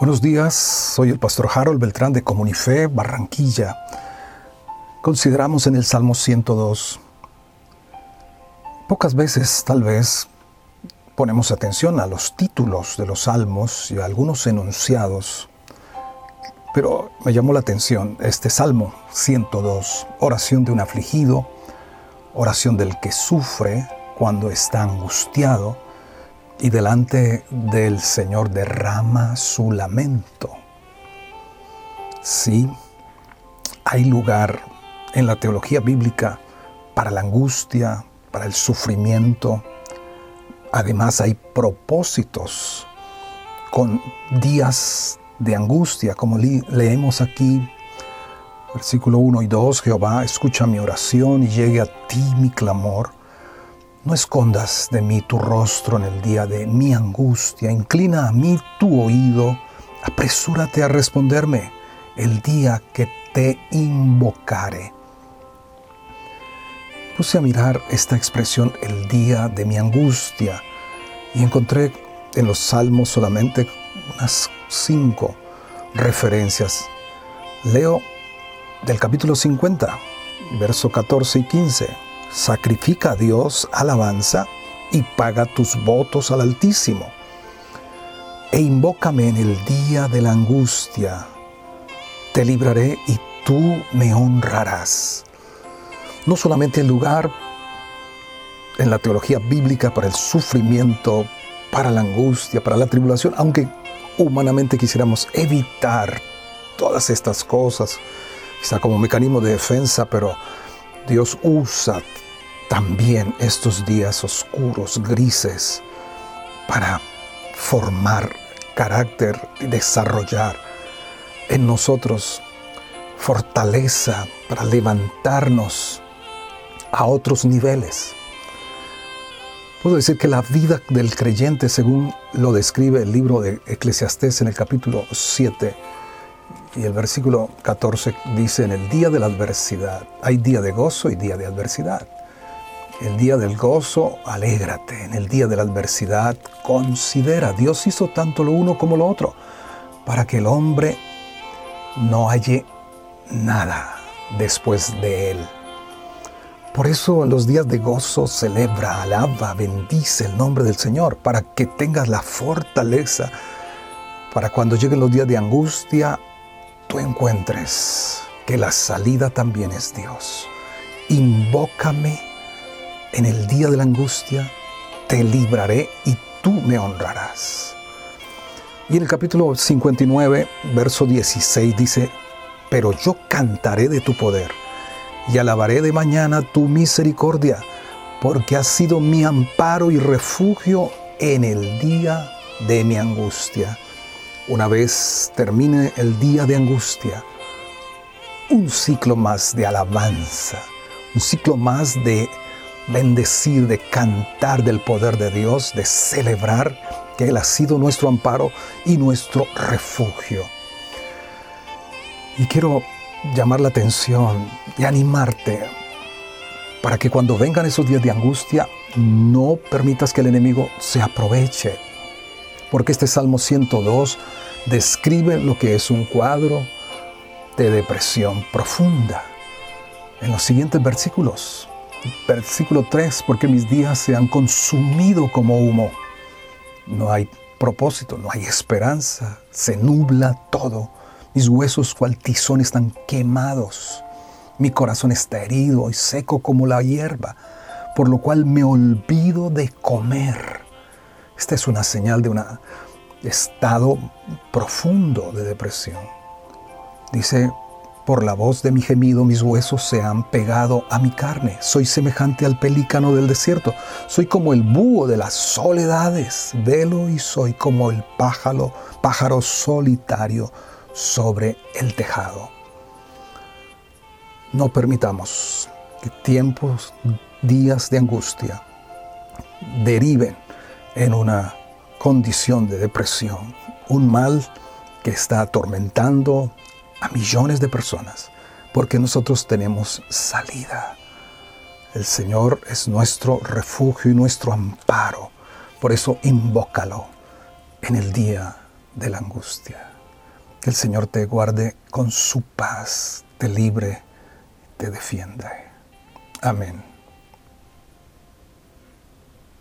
Buenos días, soy el pastor Harold Beltrán de Comunife, Barranquilla. Consideramos en el Salmo 102. Pocas veces, tal vez, ponemos atención a los títulos de los salmos y a algunos enunciados, pero me llamó la atención este Salmo 102, oración de un afligido, oración del que sufre cuando está angustiado, y delante del Señor derrama su lamento. Sí, hay lugar en la teología bíblica para la angustia, para el sufrimiento. Además hay propósitos con días de angustia, como leemos aquí, versículo 1 y 2, Jehová, escucha mi oración y llegue a ti mi clamor no escondas de mí tu rostro en el día de mi angustia, inclina a mí tu oído, apresúrate a responderme el día que te invocare. Puse a mirar esta expresión el día de mi angustia y encontré en los salmos solamente unas cinco referencias. Leo del capítulo 50, verso 14 y 15 sacrifica a Dios alabanza y paga tus votos al Altísimo. E invócame en el día de la angustia. Te libraré y tú me honrarás. No solamente el lugar en la teología bíblica para el sufrimiento, para la angustia, para la tribulación, aunque humanamente quisiéramos evitar todas estas cosas, quizá como mecanismo de defensa, pero Dios usa también estos días oscuros, grises, para formar carácter y desarrollar en nosotros fortaleza para levantarnos a otros niveles. Puedo decir que la vida del creyente, según lo describe el libro de Eclesiastés en el capítulo 7 y el versículo 14, dice, en el día de la adversidad, hay día de gozo y día de adversidad. El día del gozo, alégrate. En el día de la adversidad, considera. Dios hizo tanto lo uno como lo otro para que el hombre no halle nada después de él. Por eso en los días de gozo celebra, alaba, bendice el nombre del Señor, para que tengas la fortaleza, para cuando lleguen los días de angustia, tú encuentres que la salida también es Dios. Invócame en el día de la angustia te libraré y tú me honrarás. Y en el capítulo 59, verso 16 dice, pero yo cantaré de tu poder y alabaré de mañana tu misericordia, porque has sido mi amparo y refugio en el día de mi angustia. Una vez termine el día de angustia, un ciclo más de alabanza, un ciclo más de bendecir, de cantar del poder de Dios, de celebrar que Él ha sido nuestro amparo y nuestro refugio. Y quiero llamar la atención y animarte para que cuando vengan esos días de angustia, no permitas que el enemigo se aproveche. Porque este Salmo 102 describe lo que es un cuadro de depresión profunda. En los siguientes versículos Versículo 3, porque mis días se han consumido como humo. No hay propósito, no hay esperanza, se nubla todo. Mis huesos cual tizón están quemados. Mi corazón está herido y seco como la hierba, por lo cual me olvido de comer. Esta es una señal de un estado profundo de depresión. Dice por la voz de mi gemido mis huesos se han pegado a mi carne. Soy semejante al pelícano del desierto. Soy como el búho de las soledades. Velo y soy como el pájaro, pájaro solitario sobre el tejado. No permitamos que tiempos, días de angustia deriven en una condición de depresión, un mal que está atormentando a millones de personas, porque nosotros tenemos salida. El Señor es nuestro refugio y nuestro amparo. Por eso invócalo en el día de la angustia. Que el Señor te guarde con su paz, te libre, te defienda. Amén.